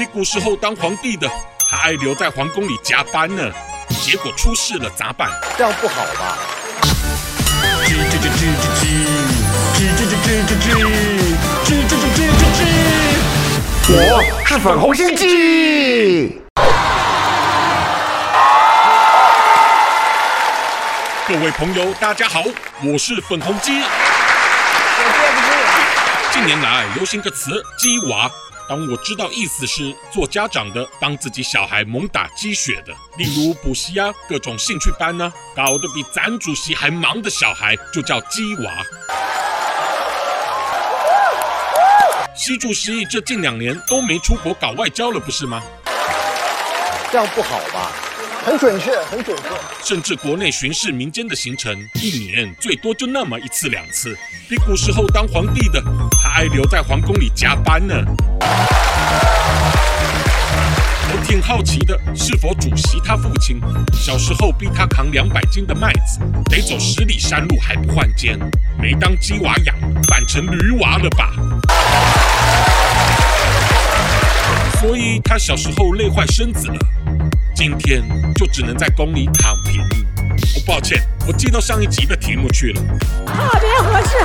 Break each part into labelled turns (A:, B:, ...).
A: 屁古时候当皇帝的，还爱留在皇宫里加班呢，结果出事了咋办？
B: 这样不好吧？
A: 吱吱吱吱吱吱吱吱吱吱吱吱吱吱吱吱吱吱，
B: 我是粉红心鸡。
A: 各位朋友，大家好，我是粉红鸡。近年来，流行个词“鸡娃”，当我知道意思是做家长的帮自己小孩猛打鸡血的，例如补习啊，各种兴趣班呢、啊，搞得比咱主席还忙的小孩就叫鸡娃。习主席这近两年都没出国搞外交了，不是吗？
B: 这样不好吧？很准确，很准确。
A: 甚至国内巡视民间的行程，一年最多就那么一次两次，比古时候当皇帝的还爱留在皇宫里加班呢。我挺好奇的，是否主席他父亲小时候逼他扛两百斤的麦子，得走十里山路还不换肩，没当鸡娃养，反成驴娃了吧？所以他小时候累坏身子了，今天就只能在宫里躺平。我抱歉，我记到上一集的题目去了，
C: 特别合适。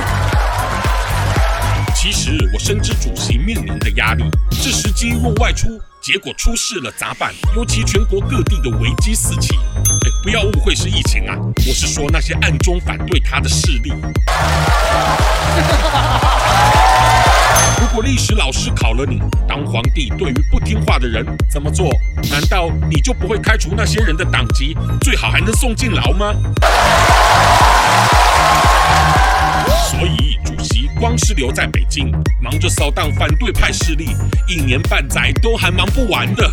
A: 其实我深知主席面临的压力，这时机若外出，结果出事了咋办？尤其全国各地的危机四起，哎，不要误会是疫情啊，我是说那些暗中反对他的势力。如果历史老师考了你，当皇帝对于不听话的人怎么做？难道你就不会开除那些人的党籍，最好还能送进牢吗？所以。主席光是留在北京，忙着扫荡反对派势力，一年半载都还忙不完的。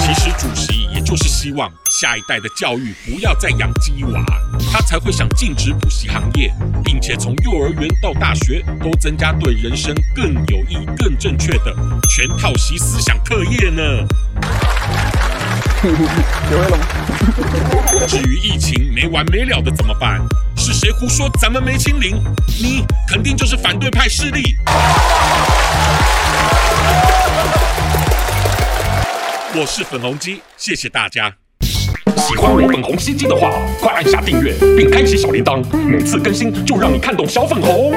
A: 其实主席也就是希望下一代的教育不要再养鸡娃，他才会想禁止补习行业，并且从幼儿园到大学都增加对人生更有益、更正确的全套习思想课业呢。至于疫情没完没了的怎么办？是谁胡说咱们没清零？你肯定就是反对派势力。我是粉红鸡，谢谢大家。喜欢我粉红心机的话，快按下订阅并开启小铃铛，每次更新就让你看懂小粉红。